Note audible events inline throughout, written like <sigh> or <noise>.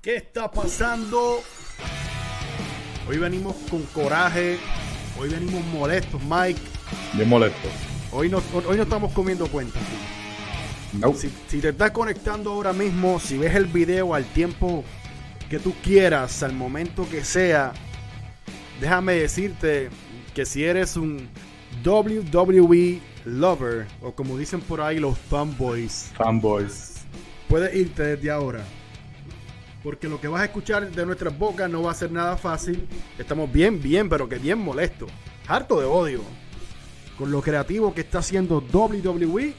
¿Qué está pasando? Hoy venimos con coraje. Hoy venimos molestos, Mike. Bien molesto. Hoy no, hoy no estamos comiendo cuentas. No. Si, si te estás conectando ahora mismo, si ves el video al tiempo que tú quieras, al momento que sea, déjame decirte que si eres un WWE lover, o como dicen por ahí los fanboys, Fanboys. puedes irte desde ahora. Porque lo que vas a escuchar de nuestras bocas no va a ser nada fácil. Estamos bien, bien, pero que bien molestos. Harto de odio. Con lo creativo que está haciendo WWE.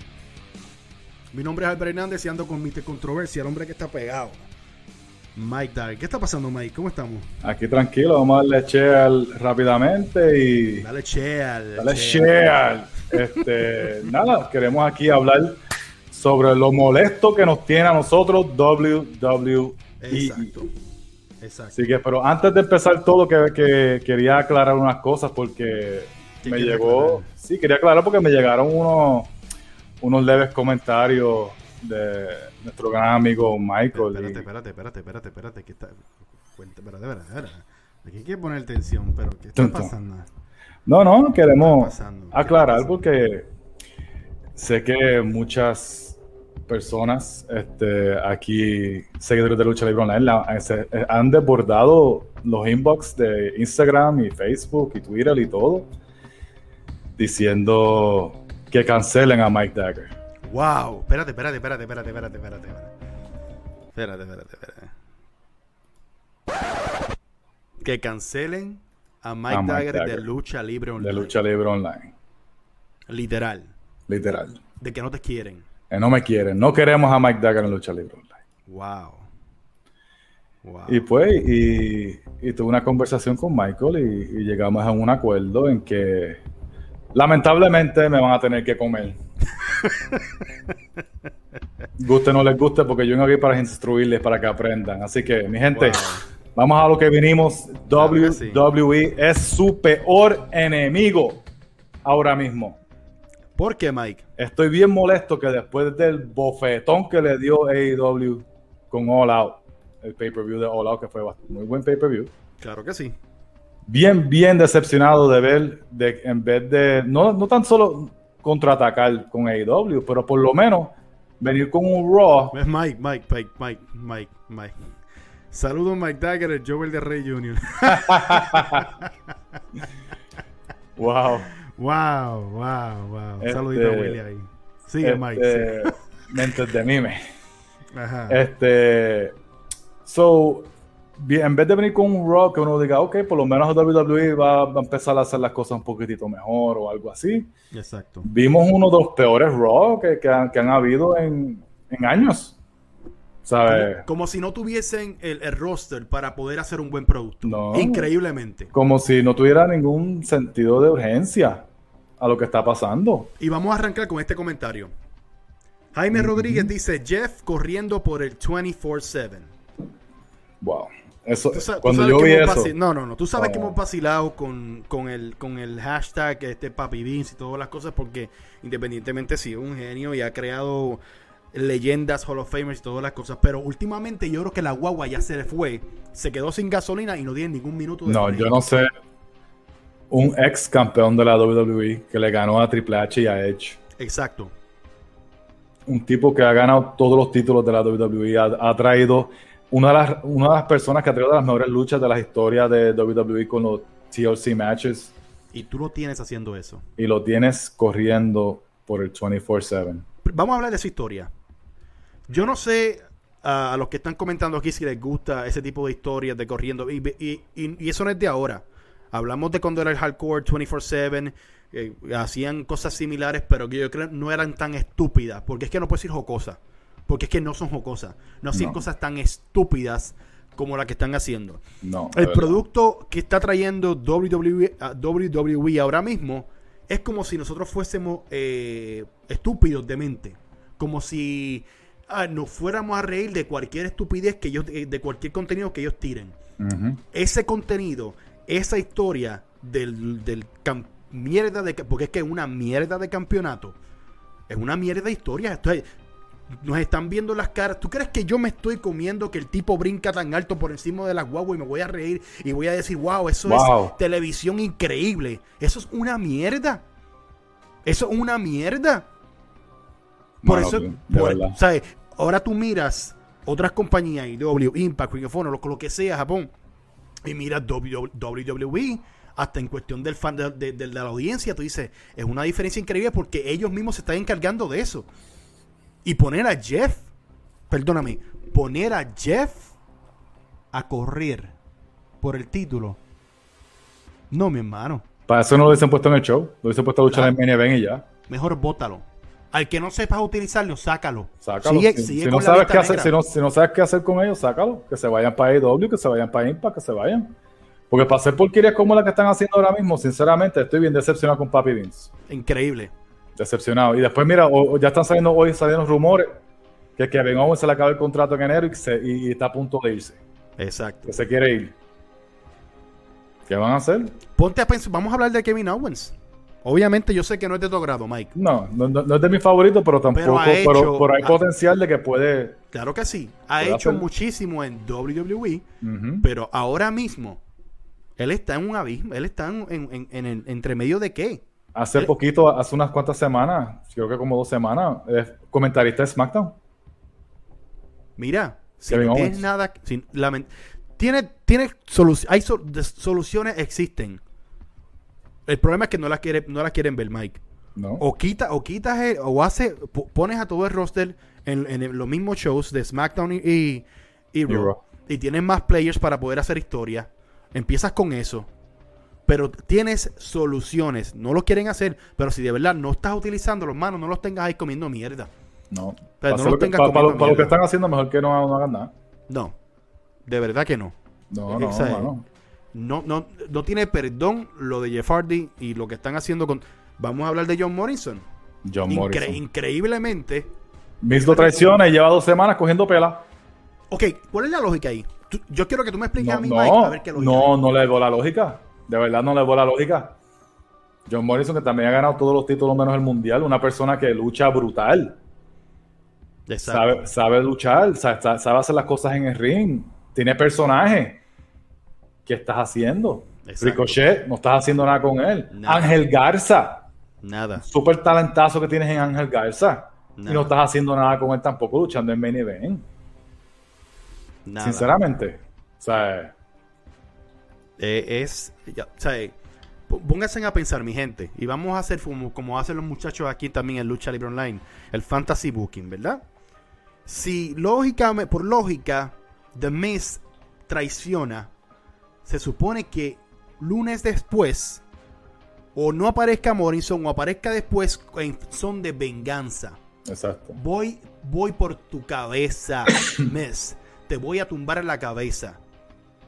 Mi nombre es Albert Hernández y ando con Mr. Controversia, el hombre que está pegado. Mike Dark. ¿Qué está pasando, Mike? ¿Cómo estamos? Aquí tranquilo, vamos a darle share rápidamente y. Dale share. Dale share. Este, <laughs> nada, queremos aquí hablar sobre lo molesto que nos tiene a nosotros WWE. Exacto. Exacto. Así que, pero antes de empezar todo, que, que quería aclarar unas cosas porque ¿Qué me llegó. aclarar? Sí, quería aclarar porque me llegaron unos, unos leves comentarios de nuestro gran amigo Michael. Espérate, y- espérate, espérate, espérate, espérate, que está... Cuenta, espérate, espérate, espérate. Aquí hay que poner tensión, pero ¿qué está pasando? No, no, ¿Qué queremos aclarar porque sé que muchas personas este, aquí, seguidores de Lucha Libre Online, la- se- eh, han desbordado los inbox de Instagram y Facebook y Twitter y todo, diciendo que cancelen a Mike Dagger. Wow, espérate, espérate, espérate, espérate, espérate, espérate. Espérate, espérate, espérate. Que cancelen a Mike, A Mike Dagger, de Dagger. Lucha Libre Online. De Lucha Libre Online, Literal. literal. De que no te quieren. Que no me quieren, no queremos a Mike Dagger en Lucha Libre Online. Wow. Wow. Y pues, y, y tuve una conversación con Michael y, y llegamos a un acuerdo en que lamentablemente me van a tener que comer. <laughs> guste o no les guste, porque yo vengo aquí para instruirles, para que aprendan. Así que, mi gente, Wow. vamos a lo que vinimos. Claro que sí. WWE es su peor enemigo ahora mismo. ¿Por qué, Mike? Estoy bien molesto que después del bofetón que le dio AEW con All Out, el pay-per-view de All Out, que fue muy buen pay-per-view, Claro que sí. bien, bien decepcionado de ver, de, en vez de, no, no tan solo contraatacar con AEW, pero por lo menos venir con un Raw. Es Mike, Mike, Mike, Mike, Mike, Mike. Saludos, Mike Dagger, el Joel de Rey Jr. <laughs> Wow. Wow, wow, wow. Un Este, saludito a Willy ahí. Sigue, Mike. Este, mentes de mime. sigue. <laughs> Ajá. Este, so, en vez de venir con un Raw que uno diga, ok, por lo menos WWE va, va a empezar a hacer las cosas un poquitito mejor o algo así. Exacto. Vimos uno de los peores Raw que, que han, que han habido en, en años. ¿Sabes? Como, como si no tuviesen el, el roster para poder hacer un buen producto. No. Increíblemente. Como si no tuviera ningún sentido de urgencia a lo que está pasando. Y vamos a arrancar con este comentario. Jaime Rodríguez dice, Jeff corriendo por el 24-7. Wow. Eso, Tú tú cuando sabes yo vi eso, No, no, no. Tú sabes Oh. que hemos vacilado con, con, el, con el hashtag este Papi Vince y todas las cosas porque independientemente sí es un genio y ha creado leyendas, Hall of Famers y todas las cosas. Pero últimamente yo creo que la guagua ya se le fue. Se quedó sin gasolina y no tiene ningún minuto de no, yo no sé. Un ex campeón de la WWE que le ganó a Triple H y a Edge. Exacto. un tipo que ha ganado todos los títulos de la WWE, ha, ha traído una de, las, una de las personas que ha traído las mejores luchas de las historias de WWE con los TLC matches Y tú lo tienes haciendo eso. y lo tienes corriendo por el 24/7. Vamos a hablar de su historia. Yo no sé a, a los que están comentando aquí si les gusta ese tipo de historias de corriendo. Y, y- y- y eso no es de ahora. Hablamos de cuando era el hardcore 24-7. eh, hacían cosas similares, pero que yo creo no eran tan estúpidas. Porque es que no puedes decir jocosas. Porque es que no son jocosas. No hacían No. cosas tan estúpidas como la que están haciendo. No, El producto que está trayendo WWE, a WWE ahora mismo es como si nosotros fuésemos eh, estúpidos de mente. Como si ah, nos fuéramos a reír de cualquier estupidez que ellos, eh, de cualquier contenido que ellos tiren. Ujú. Ese contenido, esa historia del, del cam- mierda de... Porque es que es una mierda de campeonato. Es una mierda de historia. Nos están viendo las caras. ¿Tú crees que yo me estoy comiendo que el tipo brinca tan alto por encima de la guagua y me voy a reír y voy a decir, wow, eso Wow. es televisión increíble? Eso es una mierda. Eso es una mierda. Por eso, por-. ¿sabes? Ahora tú miras otras compañías, IW, Impact, Ring of Honor, lo, lo que sea, Japón, y miras W- WWE, hasta en cuestión del fan de, de- de la audiencia, tú dices, es una diferencia increíble porque ellos mismos se están encargando de eso. Y poner a Jeff, perdóname, poner a Jeff a correr por el título. No, mi hermano. Para eso no lo hubiesen puesto en el show. Lo hubiesen puesto a luchar Ah. en event y ya. Mejor bótalo. Al que no sepas utilizarlo, sácalo. Sácalo. Sigue- si, sigue si con no sabes qué hacer, si, no, si no sabes qué hacer con ellos, sácalo. Que se vayan para AEW, que se vayan para Impact, que se vayan. Porque para hacer porquerías como la que están haciendo ahora mismo, sinceramente, estoy bien decepcionado con Papi Vince. Increíble. Decepcionado. Y después, mira, o- o ya están saliendo hoy saliendo rumores que Kevin Owens se le acaba el contrato en enero y, se- y- y está a punto de irse. Exacto. Que se quiere ir. ¿Qué van a hacer? Ponte a pensar, vamos a hablar de Kevin Owens. Obviamente yo sé que no es de tu agrado, Mike. No, no, no- no es de mis favoritos, pero tampoco. Pero, hecho- pero hay ha- potencial de que puede. Claro que sí. Ha hecho hacer- muchísimo en WWE, pero ahora mismo él está en un abismo. Él está en, en- en- en el entre medio de qué. Hace poquito, hace unas cuantas semanas, creo que como dos semanas, es comentarista de SmackDown. Mira, si Kevin no tienes Owens. nada, si- tiene, tiene solu- hay sol- de- soluciones existen. El problema es que no las quiere, no las quieren ver, Mike. ¿no? O quita, o quitas el- o hace, po- pones a todo el roster en, en los mismos shows de SmackDown y, y, y Raw, Raw. y tienes más players para poder hacer historia. Empiezas con eso. Pero tienes soluciones. No lo quieren hacer. Pero si de verdad no estás utilizando los manos, no los tengas ahí comiendo mierda. no. Para, no lo que, tengas para- para lo- comiendo para lo que mierda. están haciendo, mejor que no, no hagan nada. No. De verdad que no. No, no, O sea, mano. No, no, no tiene perdón lo de Jeff Hardy y lo que están haciendo con. Vamos a hablar de John Morrison. John Incre- Morrison. increíblemente. Miz lo traiciona y lleva dos semanas cogiendo pela. Ok, ¿cuál es la lógica ahí? Tú- yo quiero que tú me expliques No, a mí, no, Mike, a ver qué lógica. no, no le veo la lógica. De verdad no le veo la lógica. John Morrison, que también ha ganado todos los títulos menos el mundial, una persona que lucha brutal. Sabe, sabe luchar, sabe, sabe- sabe hacer las cosas en el ring. Tiene personaje. ¿Qué estás haciendo? Exacto. Ricochet, no estás haciendo nada con él. Nada. Ángel Garza, Nada. súper talentazo que tienes en Ángel Garza. Nada. Y no estás haciendo nada con él tampoco luchando en main event. Nada. Sinceramente. O sea, Eh, es. ya, o sea, eh, pónganse a pensar, mi gente. Y vamos a hacer como, como hacen los muchachos aquí también en Lucha Libre Online. El Fantasy Booking, ¿verdad? Si lógica, por lógica, The Miz traiciona, se supone que lunes después, o no aparezca Morrison, o aparezca después en son de venganza. exacto. Voy, voy por tu cabeza, <coughs> Miz. Te voy a tumbar en la cabeza.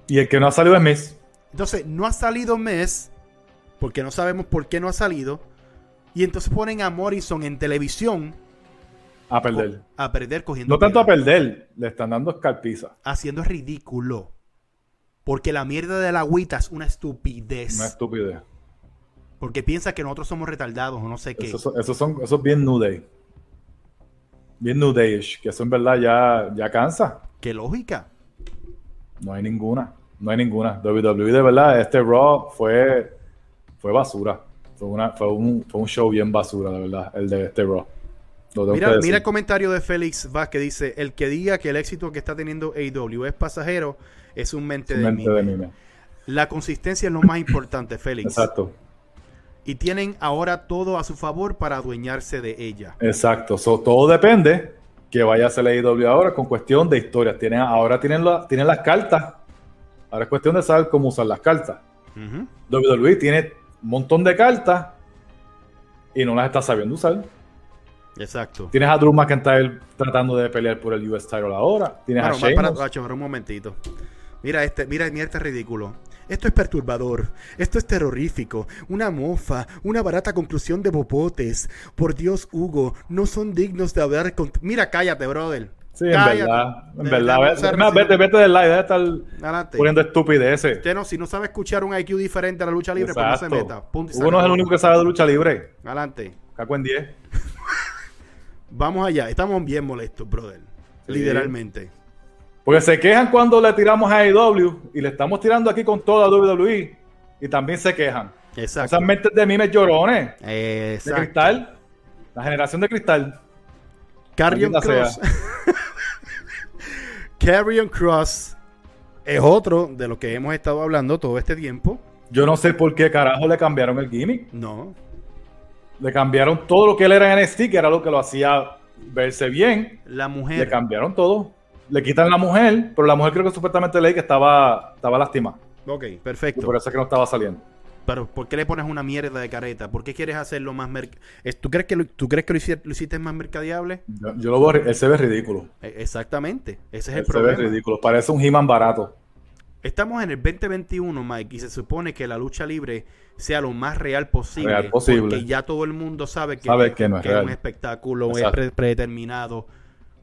Y el que no ha salido es Miz. Entonces, no ha salido mes, porque no sabemos por qué no ha salido. Y entonces ponen a Morrison en televisión A perder. a perder cogiendo. No tanto a perder, le están dando escarpiza. Haciendo ridículo. Porque la mierda de la agüita es una estupidez. Una estupidez. Porque piensa que nosotros somos retardados o no sé qué. Esos son, eso es bien New Day. Bien New Day-ish, que eso en verdad ya, ya cansa. ¿Qué lógica? No hay ninguna. No hay ninguna. WWE de verdad, este Raw fue, fue basura. Fue, una, fue, un, fue un show bien basura, de verdad, el de este Raw. Que Mira, mira el comentario de Félix Vázquez. Dice, el que diga que el éxito que está teniendo AEW es pasajero es un mente, de, Mente mime. de mime. La consistencia es lo más importante, <clears throat> Félix. Exacto. Y tienen ahora todo a su favor para adueñarse de ella. Exacto. So, todo depende que vaya a hacer la IW ahora con cuestión de historias. Tienen, ahora tienen, la- tienen las cartas. Ahora es cuestión de saber cómo usar las cartas. Ujú. WWE tiene un montón de cartas y no las está sabiendo usar. Exacto. Tienes a Drew McIntyre tratando de pelear por el US title ahora. Tienes Bueno, a más para, Sheamus. Gacho, para un momentito. Mira este, mira, mira este ridículo. Esto es perturbador, esto es terrorífico, una mofa, una barata conclusión de bopotes. Por Dios, Hugo, no son dignos de hablar con... Mira, cállate, brother. Sí, en Cállate. verdad. En verdad. Vete, vete, vete del live, deja de estar Adelante. poniendo estupideces. Que no, si no sabe escuchar un IQ diferente a la lucha libre, pues no se meta. Punto Hugo no es el único que sabe de lucha libre. Adelante. Caco en 10. <laughs> Vamos allá. Estamos bien molestos, brother. Sí. Literalmente. Porque se quejan cuando le tiramos a AEW y le estamos tirando aquí con toda WWE y también se quejan. Exacto. Esas mentes de mimes llorones de Exacto. cristal, la generación de cristal. Carrion Cross. <laughs> Carrion Cross es otro de lo que hemos estado hablando todo este tiempo. Yo no sé por qué carajo le cambiaron el gimmick. No. Le cambiaron todo lo que él era en NXT, que era lo que lo hacía verse bien. La Le mujer. cambiaron todo. Le quitan la mujer, pero la mujer creo que supuestamente leí que estaba, estaba lastimada. Ok, Y perfecto. por eso es que no estaba saliendo. Pero ¿por qué le pones una mierda de careta? ¿Por qué quieres hacerlo más merc es- ¿Tú crees que lo, tú crees que lo, hici- lo hiciste más mercadeable? Yo, yo lo veo, él se ve ridículo. Eh, Exactamente. Ese es el Él se ve problema. ridículo. Parece un He-Man barato. Estamos en el 2021, Mike, y se supone que la lucha libre sea lo más real posible. Real posible. Porque ya todo el mundo sabe que, Sabe que no es es un espectáculo, es Exacto. pre- predeterminado.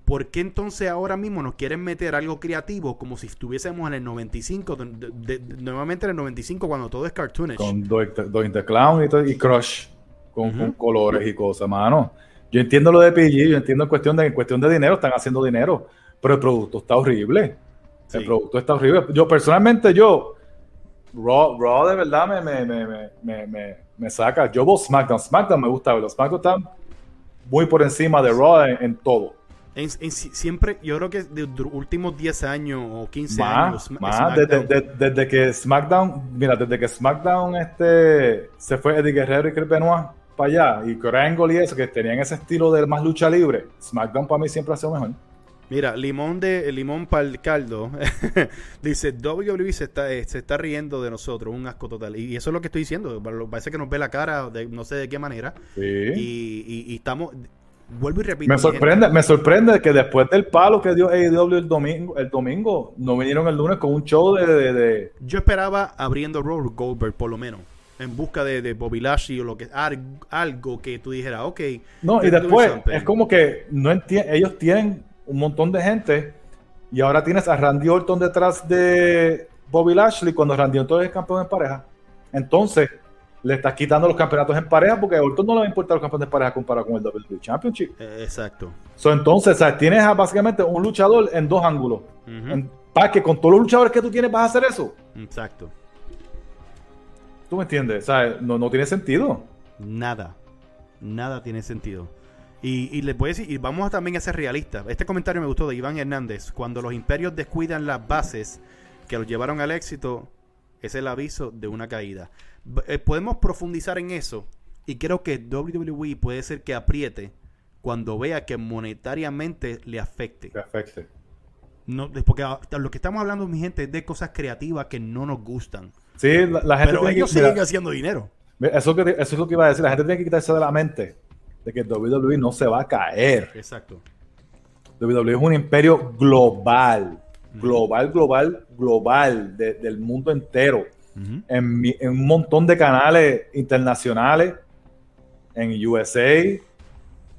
¿Por qué entonces ahora mismo nos quieren meter algo creativo como si estuviésemos en el 95, de- de- de- nuevamente en el 95 cuando todo es cartoonish? Con Doing the Clown y, todo- y Crush. Con, colores y cosas, mano. Yo entiendo lo de PG, yo entiendo en cuestión de, en cuestión de dinero, están haciendo dinero. Pero el producto está horrible. Sí. El producto está horrible. Yo personalmente, yo, Raw, Raw de verdad me, me, me, me, me, me- me saca. Yo veo SmackDown. SmackDown me gusta verlo. SmackDown está muy por encima de Raw en, en todo. En- en si- siempre, yo creo que de los últimos 10 años o 15 Más, años, más, desde, SmackDown- de- desde que SmackDown, mira, desde que SmackDown este, se fue Eddie Guerrero y Chris Benoit para allá, y Kurt Angle y eso, que tenían ese estilo de más lucha libre, SmackDown para mí siempre ha sido mejor. Mira, limón de limón para el caldo. <laughs> Dice, WWE se está, eh, se está riendo de nosotros, un asco total. Y eso es lo que estoy diciendo. Parece que nos ve la cara, de, no sé de qué manera. Sí. Y, y- y estamos, vuelvo y repito. me sorprende, me sorprende que después del palo que dio AEW el domingo, el domingo, no vinieron el lunes con un show de, de- de- gente. Yo esperaba abriendo Raw Goldberg, por lo menos. En busca de, de Bobby Lashley o lo que al- algo que tú dijeras, ok. No, y después es como que no ellos tienen un montón de gente y ahora tienes a Randy Orton detrás de Bobby Lashley cuando Randy Orton es campeón en pareja. Entonces, le estás quitando los campeonatos en pareja porque a Orton no le va a importar los campeones en pareja comparado con el WWE Championship. Eh, exacto. So, entonces, sea, tienes a básicamente un luchador en dos ángulos. En- Para que con todos los luchadores que tú tienes vas a hacer eso. Exacto. ¿Tú me entiendes? O sea, no, no tiene sentido. Nada. Nada tiene sentido. Y, y les voy a decir, y vamos a también a ser realistas. Este comentario me gustó de Iván Hernández. Cuando los imperios descuidan las bases que los llevaron al éxito, es el aviso de una caída. Eh, podemos profundizar en eso. Y creo que WWE puede ser que apriete cuando vea que monetariamente le afecte. Perfecto. No, es porque ah, lo que estamos hablando, mi gente, es de cosas creativas que no nos gustan. Sí, la, la gente Pero que- ellos mira, siguen haciendo dinero. Eso, que, eso es lo que iba a decir. La gente tiene que quitarse de la mente de que WWE no se va a caer. Exacto. WWE es un imperio global. Global, global, global. de- del mundo entero. En, mi- en un montón de canales internacionales. En USA.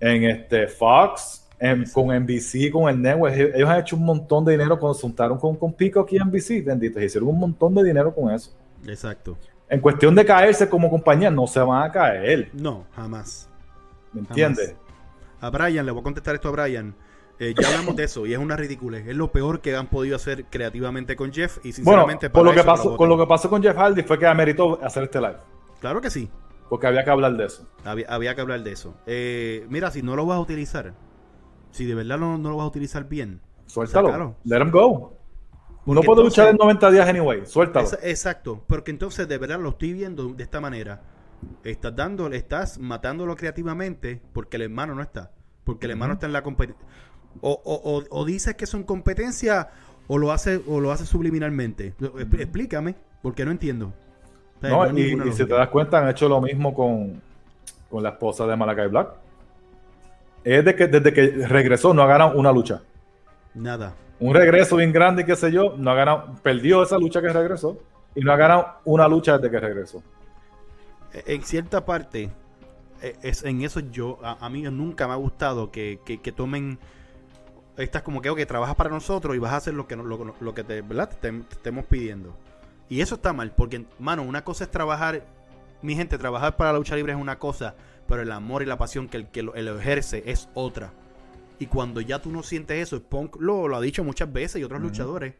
En este Fox. en- con NBC, con el network. Ellos han hecho un montón de dinero cuando se juntaron con, con Peacock y NBC. Benditos. Hicieron un montón de dinero con eso. Exacto. En cuestión de caerse como compañía, no se van a caer. No, jamás. ¿Me entiendes? A Brian, le voy a contestar esto a Brian. Eh, ya hablamos de eso y es una ridiculez. Es lo peor que han podido hacer creativamente con Jeff y Bueno, sinceramente con lo, que pasó, con lo que pasó con Jeff Hardy fue que ameritó hacer este live. Claro que sí. Porque había que hablar de eso. Había, había que hablar de eso. Eh, mira, si no lo vas a utilizar, si de verdad no, no lo vas a utilizar bien, Suéltalo. Sácalo. Let him go. Porque no puedo entonces- luchar en 90 días anyway. Suéltalo. Exacto, porque entonces de verdad lo estoy viendo de esta manera. Estás dando, estás matándolo creativamente porque el hermano no está. Porque el hermano está en la competencia. O, o, o, o dices que son competencia o lo hace o lo hace subliminalmente. Expl- Explícame, porque no entiendo. O sea, No, y, si te das cuenta, han hecho lo mismo con, con la esposa de Malakai Black. Es de que desde que regresó no ha ganado una lucha. Nada. Un regreso bien grande qué sé yo, no ha ganado, perdió esa lucha que regresó y no ha ganado una lucha desde que regresó. Eh, En cierta parte, eh, es, en eso yo, a, a mí nunca me ha gustado que, que, que tomen estas como que, ok, trabajas para nosotros y vas a hacer lo que, no- lo, lo que te, ¿verdad? te, te estemos pidiendo. Y eso está mal, porque, mano, una cosa es trabajar, mi gente, trabajar para la lucha libre es una cosa, pero el amor y la pasión que el que lo, lo ejerce es otra. Y cuando ya tú no sientes eso, Punk lo, lo ha dicho muchas veces y otros luchadores,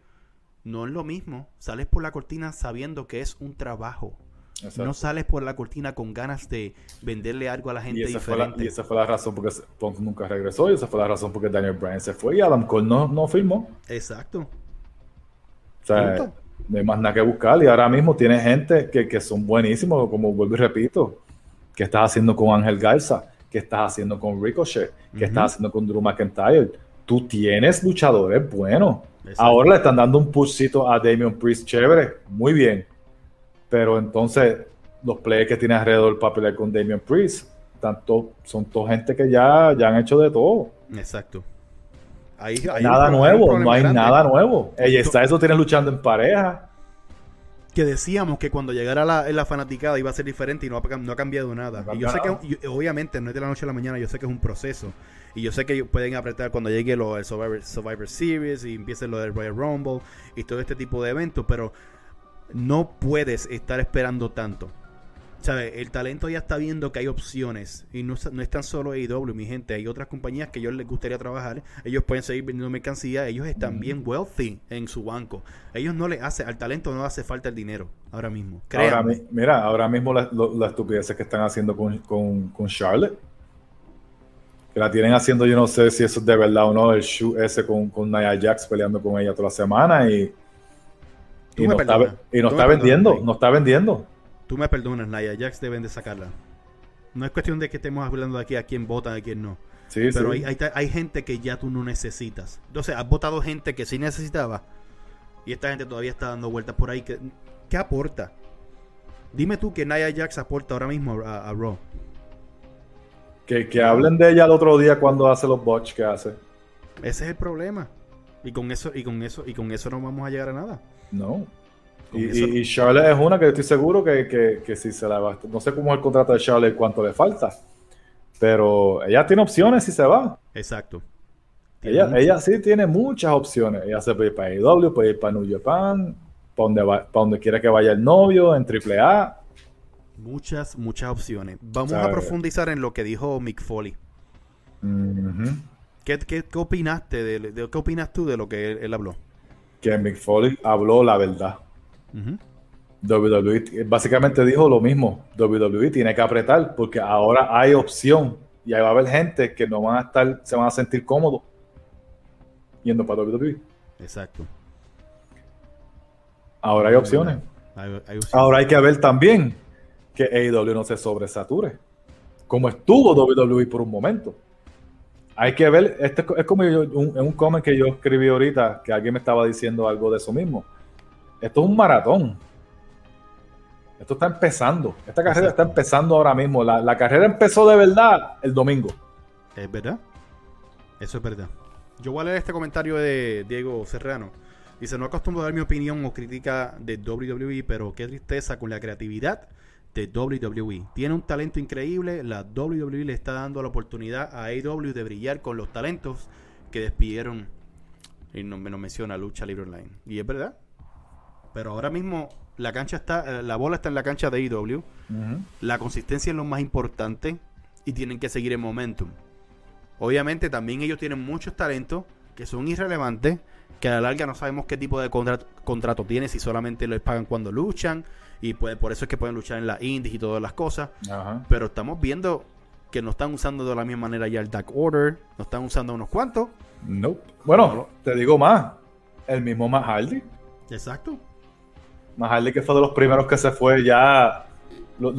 no es lo mismo. Sales por la cortina sabiendo que es un trabajo. Exacto. No sales por la cortina con ganas de venderle algo a la gente y, esa fue la, diferente. y esa fue la razón porque Punk nunca regresó y esa fue la razón porque Daniel Bryan se fue y Adam Cole no, no firmó. Exacto. O sea, Punto. no hay más nada que buscar y ahora mismo tiene gente que, que son buenísimos, como vuelvo y repito, que estás haciendo con Ángel Garza, que estás haciendo con Ricochet, que Ujú. estás haciendo con Drew McIntyre. Tú tienes luchadores buenos. Exacto. Ahora le están dando un pushcito a Damian Priest chévere, muy bien. Pero entonces los players que tiene alrededor para pelear con Damian Priest, tanto, son toda gente que ya, ya han hecho de todo. Exacto. Ahí, ahí nada nuevo, no hay grande. nada nuevo. Ella está eso tienes luchando en pareja. que decíamos que cuando llegara la, la fanaticada iba a ser diferente y no ha, no ha cambiado nada. No ha y yo sé que, obviamente, no es de la noche a la mañana, yo sé que es un proceso. Y yo sé que pueden apretar cuando llegue lo del Survivor, Survivor Series y empiece lo del Royal Rumble y todo este tipo de eventos, pero no puedes estar esperando tanto. ¿Sabes? El talento ya está viendo que hay opciones y no, no es tan solo AEW, mi gente. Hay otras compañías que ellos les gustaría trabajar. Ellos pueden seguir vendiendo mercancía. Ellos están bien wealthy en su banco. Ellos no le hace, al talento no le hace falta el dinero ahora mismo. Ahora, mira, ahora mismo las las estupideces que están haciendo con, con, con Charlotte. Que la tienen haciendo, yo no sé si eso es de verdad o no, el shoot ese con, con Nia Jax peleando con ella toda la semana y, Tú y me no, está, perdonas. y no Tú está me vendiendo, perdonas, no está vendiendo. Tú me perdonas, Naya. Jax deben de sacarla. No es cuestión de que estemos hablando de aquí a quién vota y a quién no. Sí, Pero sí. hay, hay, hay gente que ya tú no necesitas. Entonces, has votado gente que sí necesitaba. Y esta gente todavía está dando vueltas por ahí. ¿Qué, qué aporta? Dime tú que Nia Jax aporta ahora mismo a, a Raw. Que, que hablen de ella el otro día cuando hace los botch que hace. Ese es el problema. Y con eso, y con eso, y con eso no vamos a llegar a nada. No. Y, y- y Charlotte es una que estoy seguro que, que, que si se la va. No sé cómo es el contrato de Charlotte, cuánto le falta. Pero ella tiene opciones si se va. Exacto. Ella, ella sí tiene muchas opciones. Ella se puede ir para AEW, puede ir para New Japan, para donde, va- para donde quiera que vaya el novio, en AAA. Muchas, muchas opciones. Vamos Sabe. a profundizar en lo que dijo Mick Foley. ¿Qué, qué, qué opinaste de, de- qué opinas tú de lo que él, él habló? Que Mick Foley habló la verdad. Ujú. WWE t- básicamente dijo lo mismo. WWE tiene que apretar porque ahora hay opción y ahí va a haber gente que no van a estar, se van a sentir cómodos yendo para WWE. Exacto. Ahora hay opciones. Hay- hay opciones. Ahora hay que ver también que AEW no se sobresature, como estuvo WWE por un momento. Hay que ver, este es como yo- un, un comment que yo escribí ahorita, que alguien me estaba diciendo algo de eso mismo. Esto es un maratón. Esto está empezando. Esta carrera Exacto. está empezando ahora mismo. La, la carrera empezó de verdad el domingo. Es verdad. Eso es verdad. Yo voy a leer este comentario de Diego Serrano. Dice, no acostumbro a dar mi opinión o crítica de WWE, pero qué tristeza con la creatividad de WWE. Tiene un talento increíble, la WWE le está dando la oportunidad a AEW de brillar con los talentos que despidieron, y no me lo menciona Lucha Libre Online. Y es verdad. Pero ahora mismo la cancha está, eh, la bola está en la cancha de AEW. La consistencia es lo más importante y tienen que seguir el momentum. Obviamente también ellos tienen muchos talentos que son irrelevantes, que a la larga no sabemos qué tipo de contrato, contrato tiene, si solamente les pagan cuando luchan y pues por eso es que pueden luchar en la indies y todas las cosas. Ajá. Pero estamos viendo que no están usando de la misma manera ya el Dark Order, no están usando unos cuantos. Nope. Bueno, te digo más. El mismo Matt Hardy. Exacto. Matt Hardy que fue de los primeros que se fue ya. lo-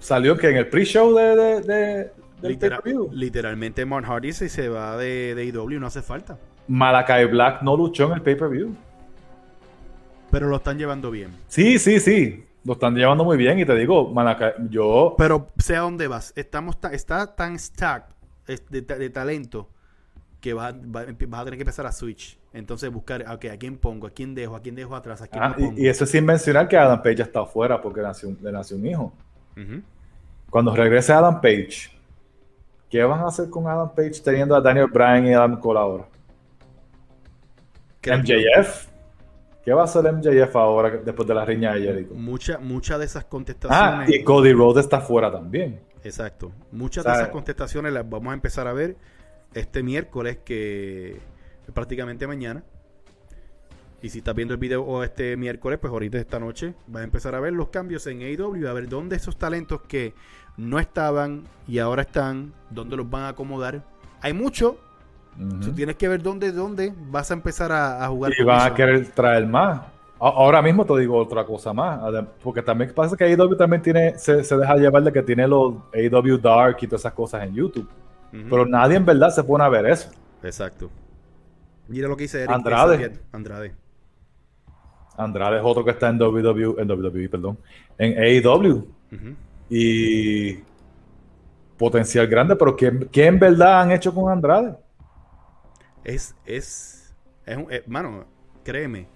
salió que en el pre-show de, de, de- del Literal- pay-per-view. literalmente Mark Hardy si se va de, de AEW no hace falta. Malakai Black no luchó en el pay-per-view. Pero lo están llevando bien. Sí, sí, sí. Lo están llevando muy bien. Y te digo, Malakai, yo. Pero sea dónde vas, estamos ta- está tan stacked de, ta- de talento que vas, a- va- vas a tener que empezar a switch. Entonces buscar, ok, ¿a quién pongo? ¿A quién dejo? ¿A quién dejo atrás? ¿A quién Ah, pongo? y, y eso sin mencionar que Adam Page ya está afuera porque nació, le nació un hijo. Cuando regrese Adam Page, ¿qué van a hacer con Adam Page teniendo a Daniel Bryan y Adam Cole ahora? MJF. ¿Qué va a hacer MJF ahora después de la riña de Jericho? Mucha, mucha de esas Ah, contestaciones. y Cody Rhodes está fuera también. Exacto. Muchas de esas contestaciones las vamos a empezar a ver este miércoles, que es prácticamente mañana. Y si estás viendo el video este miércoles, pues ahorita esta noche vas a empezar a ver los cambios en AEW, a ver dónde esos talentos que no estaban y ahora están, dónde los van a acomodar. Hay mucho, Tú tienes que ver dónde, dónde vas a empezar a, a jugar. Y van a querer traer más. Ahora mismo te digo otra cosa más. Porque también pasa que AEW también tiene, se, se deja llevar de que tiene los AEW Dark y todas esas cosas en YouTube. Pero nadie en verdad se pone a ver eso. Exacto. Mira lo que dice Eric. Andrade. Andrade. Andrade es otro que está en WWE, en WWE, perdón, en AEW. Y potencial grande, pero ¿qué, qué en verdad han hecho con Andrade? Es, es, es un, eh, mano, créeme,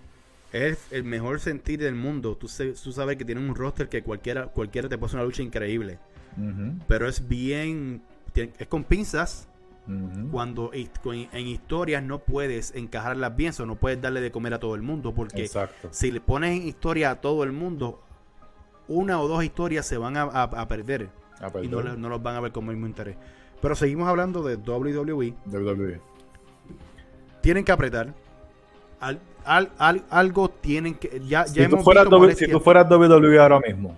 es el mejor sentir del mundo. Tú, se- tú sabes que tiene un roster que cualquiera, cualquiera te hacer una lucha increíble. Pero es bien, es con pinzas. Cuando en historias no puedes encajarlas bien, o no puedes darle de comer a todo el mundo. Porque Exacto. si le pones en historia a todo el mundo, una o dos historias se van a, a- a perder. Ah, Y no, no los van a ver con el mismo interés. Pero seguimos hablando de WWE. WWE. Tienen que apretar. Al- al- al- algo tienen que. Ya, Si, ya tú fueras visto W- molestias. si tú fueras WWE ahora mismo,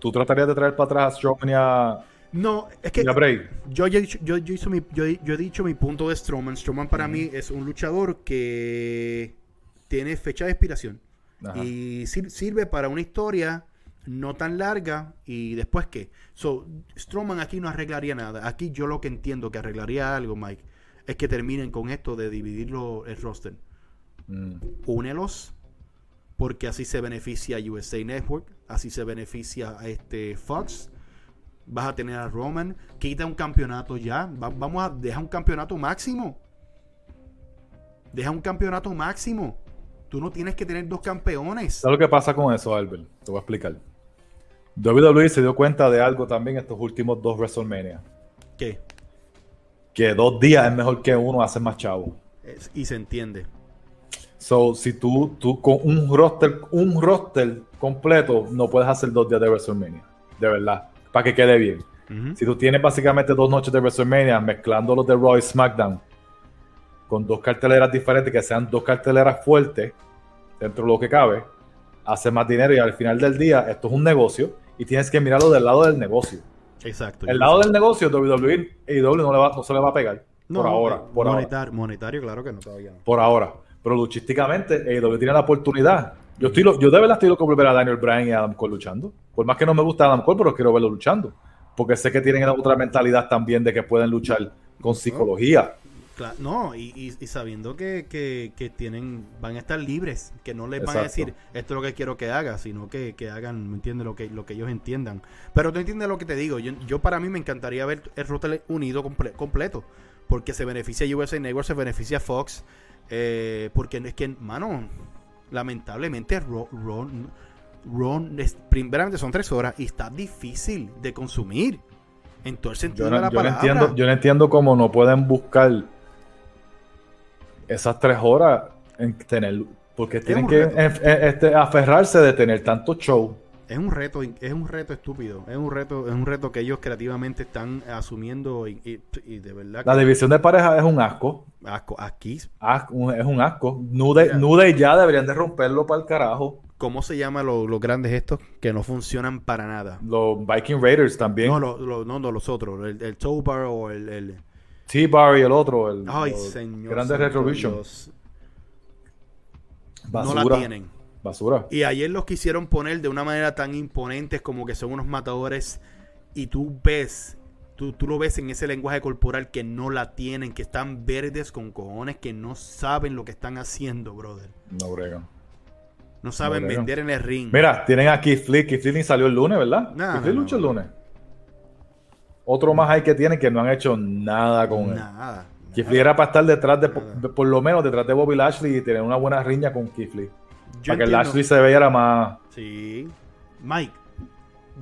¿tú tratarías de traer para atrás a Strowman y a, No, es que yo, ya he dicho- yo, yo hizo mi- yo, he dicho mi punto de Strowman. Strowman para mí es un luchador que tiene fecha de expiración. Ajá. Y sir- sirve para una historia no tan larga. ¿Y después qué? So, Strowman aquí no arreglaría nada. Aquí yo lo que entiendo que arreglaría algo, Mike, es que terminen con esto de dividirlo el roster. Mm. únelos porque así se beneficia USA Network, así se beneficia a este Fox. Vas a tener a Roman, quita un campeonato ya, va- vamos a dejar un campeonato máximo. Deja un campeonato máximo. Tú no tienes que tener dos campeones. ¿Sabes lo que pasa con eso, Albert? Te voy a explicar. WWE se dio cuenta de algo también estos últimos dos WrestleMania. ¿Qué? Que dos días es mejor que uno hace más chavo. Es- y se entiende. So, si tú, tú con un roster, un roster completo, no puedes hacer dos días de WrestleMania. De verdad. Para que quede bien. Si tú tienes básicamente dos noches de WrestleMania mezclando los de Raw y SmackDown con dos carteleras diferentes, que sean dos carteleras fuertes dentro de lo que cabe, hace más dinero y al final del día esto es un negocio y tienes que mirarlo del lado del negocio. Exacto. El lado del negocio, WWE y WWE no, le va- no se le va a pegar. No, por ahora. Por ahora. monetar- monetario, claro que no todavía. Por ahora. Pero luchísticamente, AEW tiene la oportunidad. Yo, estoy, yo de verdad estoy loco por ver a Daniel Bryan y a Adam Cole luchando. Por más que no me gusta Adam Cole, pero quiero verlo luchando. Porque sé que tienen otra mentalidad también de que pueden luchar con psicología. Cla- no, y, y- y sabiendo que, que- que tienen, van a estar libres, que no les van a decir esto es lo que quiero que haga, sino que, que hagan, ¿me entiendes? Lo que, lo que ellos entiendan. Pero tú entiendes lo que te digo. Yo, yo para mí me encantaría ver el roster unido comple- completo, porque se beneficia USA Network, se beneficia Fox, eh, porque es que, mano, lamentablemente Raw es- primeramente son tres horas y está difícil de consumir. En todo el sentido Yo no, de la yo no palabra. entiendo, yo no entiendo cómo no pueden buscar esas tres horas en tener. Porque tienen que este, aferrarse de tener tanto show. Es un reto, es un reto estúpido, es un reto, es un reto que ellos creativamente están asumiendo y, y- y de verdad La que división de pareja es un asco. asco. aquí, Asco, un- es un asco. Nude, Mira. Nude ya deberían de romperlo para el carajo. ¿cómo se llama lo- los grandes estos que no funcionan para nada? Los Viking Raiders también. No, lo- lo- no, no, los otros, el, el o el, el- T-Bar y el otro. El, ay señor. Dios, Basura. no la tienen. Basura. Y ayer los quisieron poner de una manera tan imponentes como que son unos matadores y tú ves, tú, tú lo ves en ese lenguaje corporal que no la tienen, que están verdes con cojones, que no saben lo que están haciendo, brother. No bregan. No saben No, vender en el ring. Mira, tienen a Keith Lee. Keith Lee salió el lunes, ¿verdad? Keith no, Lee no. lucha el lunes. Otro más hay que tienen que no han hecho nada con él. Nada. Keith Lee era para estar detrás de, Nada. por, lo menos detrás de Bobby Lashley y tener una buena riña con Keith Lee. Yo para que Lashley se vea más. Sí. Mike,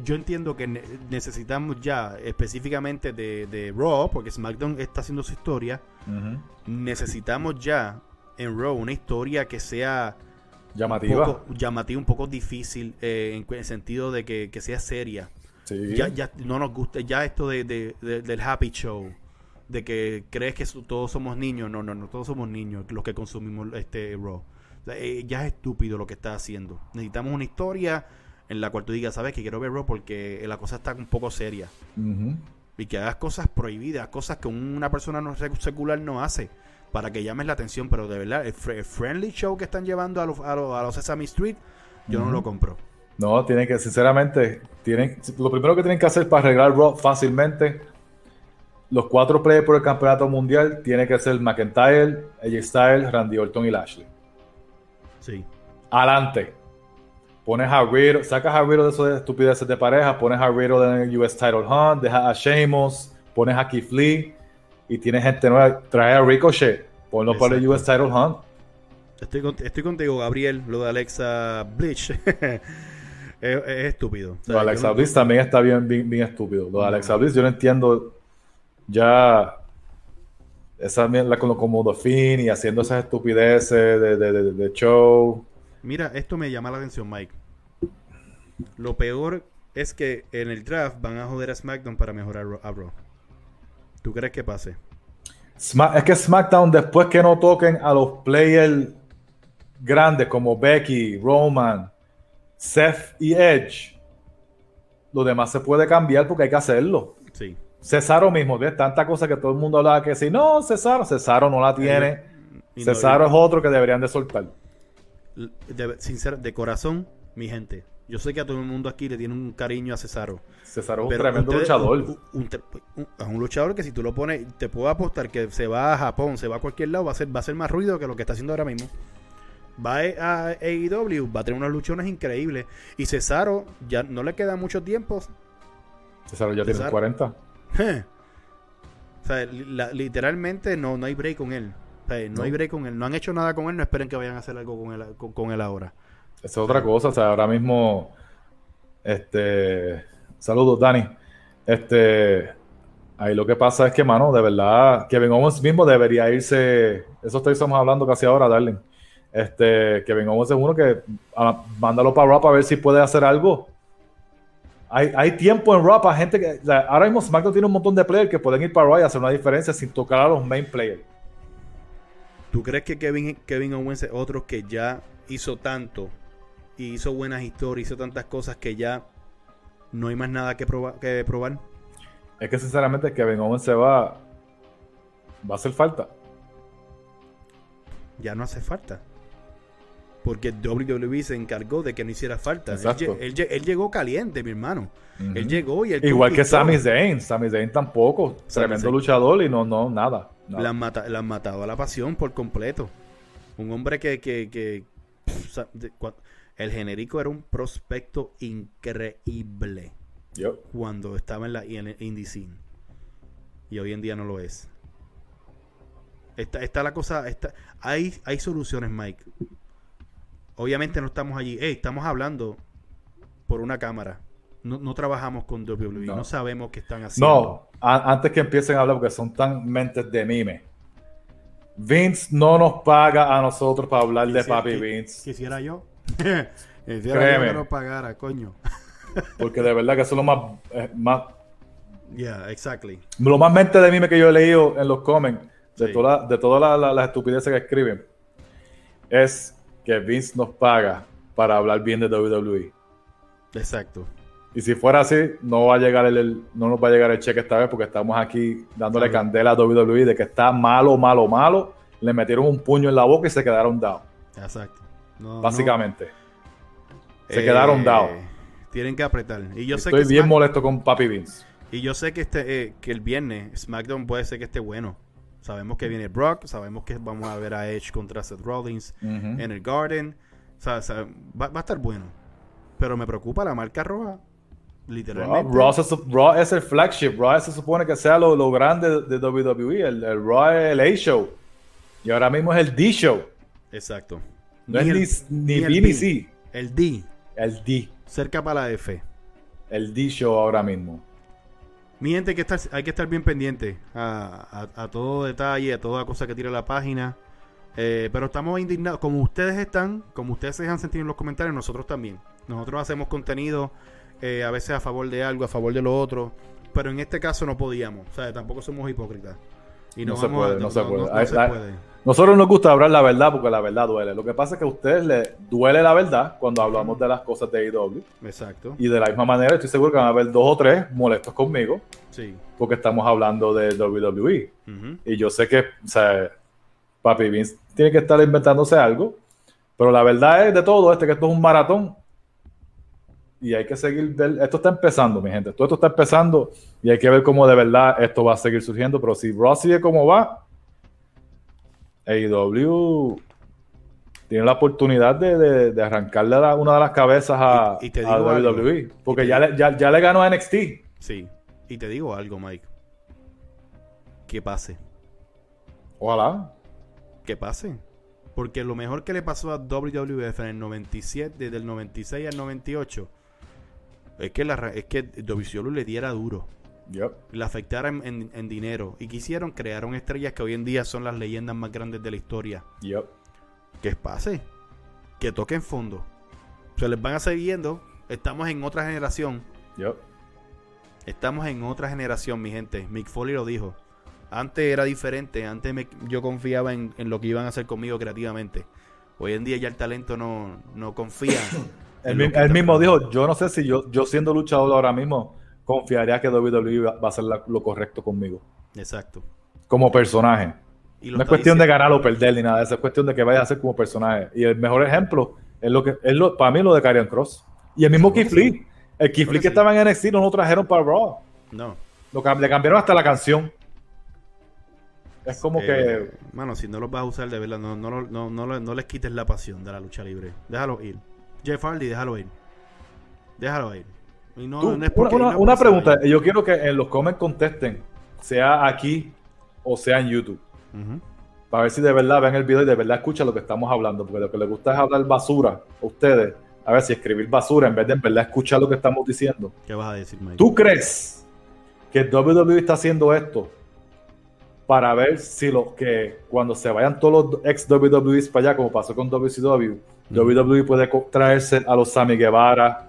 yo entiendo que ne- necesitamos ya específicamente de, de Raw, porque SmackDown está haciendo su historia, necesitamos ya en Raw una historia que sea un llamativa. poco llamativa, un poco difícil eh, en el sentido de que, que sea seria. Sí. Ya, ya no nos gusta, ya esto de, de- de- del happy show, de que crees que todos somos niños, no, no, no, todos somos niños los que consumimos este Raw. O sea, eh, ya es estúpido lo que está haciendo. Necesitamos una historia en la cual tú digas, sabes que quiero ver Raw porque la cosa está un poco seria. Y que hagas cosas prohibidas, cosas que una persona no sec- secular no hace, para que llames la atención, pero de verdad, el, fr- el friendly show que están llevando a los, a los, a los Sesame Street, yo no lo compro. No, tienen que, sinceramente, tienen, lo primero que tienen que hacer para arreglar Raw fácilmente, los cuatro players por el campeonato mundial, tiene que ser McIntyre, AJ Styles, Randy Orton y Lashley. Sí. Adelante. Pones a Riddle, sacas a Riddle de esas estupideces de pareja, pones a Riddle en el US Title Hunt, dejas a Sheamus, pones a Keith Lee y tienes gente nueva. Trae a Ricochet, ponlo para el Exacto. US Title Hunt. Estoy, con- estoy contigo, Gabriel. Lo de Alexa Bleach <laughs> es, es estúpido. O sea, Alexa no- Bliss también está bien, bien, bien estúpido. Lo de Alexa Bliss yo no entiendo ya esa mierda como, como The Fiend y haciendo esas estupideces de, de- de- de show. Mira, esto me llama la atención, Mike. Lo peor es que en el draft van a joder a SmackDown para mejorar a Raw. ¿Tú crees que pase? Es que SmackDown después que no toquen a los players grandes como Becky, Roman, Seth y Edge, lo demás se puede cambiar porque hay que hacerlo. Sí. Cesaro mismo, ¿ves? Tanta cosa que todo el mundo hablaba que si no, Cesaro, Cesaro no la tiene. Y no- Cesaro es otro que deberían de soltar. de, sincer- de corazón, mi gente. Yo sé que a todo el mundo aquí le tiene un cariño a Cesaro. Cesaro es un tremendo luchador. un- un- un luchador que si tú lo pones, te puedo apostar que se va a Japón, se va a cualquier lado, va a ser, va a ser más ruido que lo que está haciendo ahora mismo. Va a AEW, va a tener unos luchones increíbles. Y Cesaro ya no le queda mucho tiempo. Cesaro ya tiene Cesaro. 40. <laughs> o sea, la- literalmente no, no hay break con él. O sea, no, No. hay break con él. No han hecho nada con él, no esperen que vayan a hacer algo con él, con, con él ahora. Esa es otra cosa. O sea, ahora mismo. Este. Saludos, Dani. Este. Ahí lo que pasa es que, mano, de verdad, Kevin Owens mismo debería irse. Eso estamos hablando casi ahora, Darling. Este, Kevin Owens es uno que ah, mándalo para Raw para ver si puede hacer algo. Hay, hay tiempo en Raw para gente que. o sea, ahora mismo SmackDown tiene un montón de players que pueden ir para Raw y hacer una diferencia sin tocar a los main players. ¿Tú crees que Kevin, Kevin Owens es otro que ya hizo tanto y hizo buenas historias, hizo tantas cosas que ya no hay más nada que, proba- que probar? Es que sinceramente Kevin Owens se va. Va a hacer falta. Ya no hace falta. Porque WWE se encargó de que no hiciera falta. Él, él lle- él llegó caliente, mi hermano. Él llegó y él Igual que. Sami Zayn. Sami Zayn tampoco. Sami Tremendo Zayn. luchador y no, no, nada. nada. Le han, mata- le han matado a la pasión por completo. Un hombre que, que, que- el genérico era un prospecto increíble Yo. cuando estaba en la el indie scene. Y hoy en día no lo es. Está, está la cosa, está, hay, hay soluciones, Mike. Obviamente no estamos allí. Ey, estamos hablando por una cámara. No, no trabajamos con WWE. No. No. sabemos qué están haciendo. No, a- antes que empiecen a hablar, porque son tan mentes de mime. Vince no nos paga a nosotros para hablar de Quisiera- Papi Vince. Quisiera yo. <laughs> Quisiera Créeme. yo que nos pagara, coño. <laughs> Porque de verdad que eso es lo más, eh, más Yeah, exactly. lo más mente de mime que yo he leído en los comments, de Sí. todas la- las la, las estupideces que escriben, es que Vince nos paga para hablar bien de WWE. Exacto. Y si fuera así, no va a llegar el, el- no nos va a llegar el cheque esta vez porque estamos aquí dándole Claro. candela a WWE de que está malo, malo, malo. Le metieron un puño en la boca y se quedaron down. Exacto. No, Básicamente. no. Se Eh, quedaron down. Tienen que apretar. Y yo sé Estoy que bien Smack- molesto con Papi Vince. Y yo sé que este eh, que el viernes SmackDown puede ser que esté bueno. Sabemos que viene Brock, sabemos que vamos a ver a Edge contra Seth Rollins en el Garden. O sea, o sea, va, va a estar bueno. Pero me preocupa la marca roja. Literalmente. Raw es el flagship. Raw se supone que sea lo, lo grande de WWE. El, el Raw es el A-Show. Y ahora mismo es el D-Show. Exacto. No el- es ni, ni ni el B ni. C. El D. El D. Cerca para la F. El D-Show ahora mismo. Mi gente, hay que estar, hay que estar bien pendiente a, a- a todo detalle, a toda cosa que tira la página. Eh, pero estamos indignados. Como ustedes están, como ustedes se dejan sentir en los comentarios, nosotros también. Nosotros hacemos contenido eh, a veces a favor de algo, a favor de lo otro, pero en este caso no podíamos, o sea, tampoco somos hipócritas. Y No se puede, no se puede. Nosotros nos gusta hablar la verdad porque la verdad duele. Lo que pasa es que a ustedes les duele la verdad cuando hablamos de las cosas de AEW. Exacto. Y de la misma manera estoy seguro que van a haber dos o tres molestos conmigo Sí. porque estamos hablando de WWE. Y yo sé que, o sea, Papi Vince tiene que estar inventándose algo. Pero la verdad es de todo este que esto es un maratón. Y hay que seguir. Esto está empezando, mi gente. Todo esto está empezando. Y hay que ver cómo de verdad esto va a seguir surgiendo. Pero si Ross sigue como va, AEW tiene la oportunidad de, de- de arrancarle la- una de las cabezas a, Y- y te a digo algo. WWE. Porque te ya le, ya, ya le ganó a NXT. Sí. Y te digo algo, Mike. Que pase. Ojalá. Que pase. Porque lo mejor que le pasó a WWF en el 97, desde el 96 al 98, es que, la, es que WCW le diera duro. Yep. Le afectara en, en- en dinero. Y quisieron, crearon estrellas que hoy en día son las leyendas más grandes de la historia. Yep. Que pase. Que toquen fondo. Se les van a seguir yendo. Estamos en otra generación. Yep. Estamos en otra generación, mi gente. Mick Foley lo dijo. Antes era diferente. Antes me- yo confiaba en, en lo que iban a hacer conmigo creativamente. Hoy en día ya el talento no, no confía. <coughs> Él, mismo dijo, yo no sé si yo, yo siendo luchador ahora mismo, confiaría que WWE va, va a hacer la- lo correcto conmigo. Exacto. Como personaje. Y No es cuestión de ganar o perder ni nada eso, es cuestión de que vaya a ser como personaje. Y el mejor ejemplo es lo que es lo, para mí lo de Karrion Cross. Y el mismo Keith Lee. El Keith Lee que sí. estaba en NXT no lo trajeron para Raw. No. Lo le cambiaron hasta la canción. Es como Eh, que Mano, si no los vas a usar de verdad, no, no, no, no, no les quites la pasión de la lucha libre. Déjalo ir. Jeff Hardy, déjalo ir. Déjalo ir. Y no, Tú, no es una, porque- pregunta, yo quiero que en los comments contesten, sea aquí o sea en YouTube. para ver si de verdad ven el video y de verdad escuchan lo que estamos hablando, porque lo que les gusta es hablar basura a ustedes. A ver si escribir basura en vez de en verdad escuchar lo que estamos diciendo. ¿Qué vas a decir, Mike? ¿Tú crees que WWE está haciendo esto para ver si los que cuando se vayan todos los ex WWEs para allá, como pasó con WCW, WWE puede traerse a los Sammy Guevara,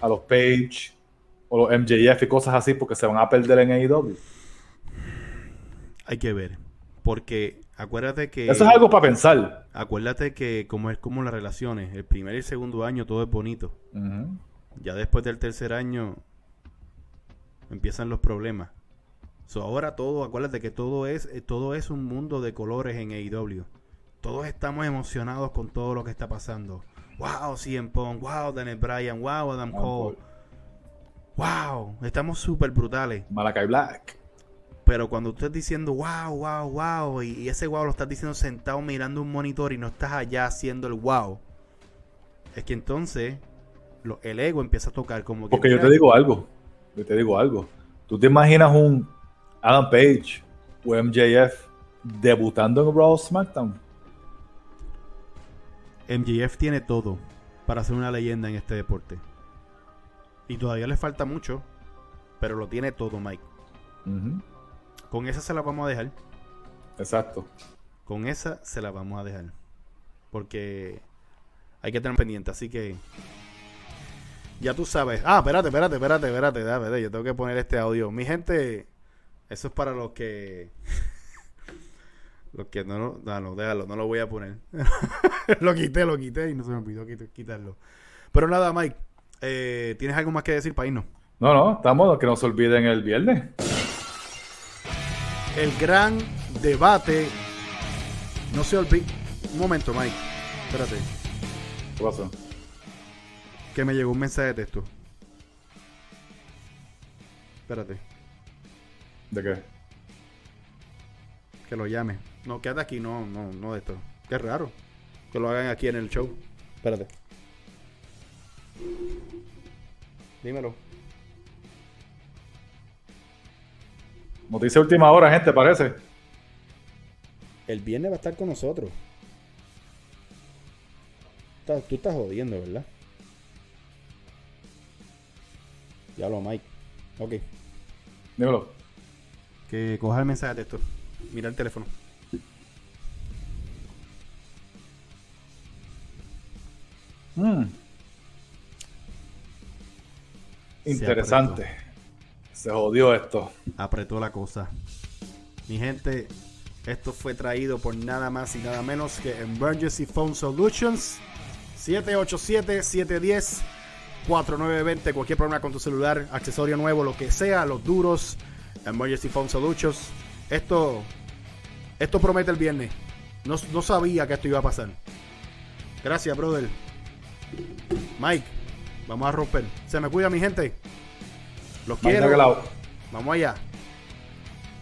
a los Page o los MJF y cosas así porque se van a perder en AEW? Hay que ver. Porque acuérdate que. Eso es algo para pensar. Acuérdate que como es como las relaciones, el primer y el segundo año todo es bonito. Ya después del tercer año empiezan los problemas. So, ahora todo, acuérdate que todo es, eh, todo es un mundo de colores en AEW. Todos estamos emocionados con todo lo que está pasando. Wow, CM Punk, wow, Daniel Bryan, wow, Adam Cole. Wow, estamos súper brutales. Malakai Black. Pero cuando tú estás diciendo wow, wow, wow, y, y ese wow lo estás diciendo sentado mirando un monitor y no estás allá haciendo el wow, es que entonces lo- el ego empieza a tocar como que. Porque yo te digo algo. Yo te digo algo. ¿Tú te imaginas un Adam Page o MJF debutando en Raw SmackDown? MJF tiene todo para ser una leyenda en este deporte. Y todavía le falta mucho, pero lo tiene todo, Mike. Con esa se la vamos a dejar. Exacto. Con esa se la vamos a dejar. Porque hay que tener pendiente, así que. Ya tú sabes. Ah, espérate, espérate, espérate, espérate. espérate, Yo tengo que poner este audio. Mi gente, eso es para los que. Los que no, no, déjalo, no lo voy a poner. <laughs> lo quité, lo quité y no se me olvidó quit- quitarlo. Pero nada, Mike, eh, ¿tienes algo más que decir para irnos? No, no, estamos, que no se olviden el viernes. El gran debate. No se olvide. Un momento, Mike. Espérate. ¿Qué pasó? Que me llegó un mensaje de texto. Espérate, ¿De qué? que lo llame. No, quédate aquí, no, no, no de esto. Qué raro. Que lo hagan aquí en el show. Espérate. Dímelo. Noticia última hora, gente, parece. El viernes va a estar con nosotros. Está- Tú estás jodiendo, ¿verdad? Ya lo, Mike. Ok. Dímelo. Que coja el mensaje de texto. Mira el teléfono. Mm. interesante. Se jodió esto. Apretó la cosa. Mi gente, esto fue traído por nada más y nada menos que Emergency Phone Solutions. 787-710-4920. Cualquier problema con tu celular, accesorio nuevo, lo que sea, los duros. Emergency Phone Solutions. Esto, esto promete el viernes. No, no sabía que esto iba a pasar. Gracias, brother. Mike, vamos a romper. Se me cuida, mi gente. Los quiero. Vamos allá.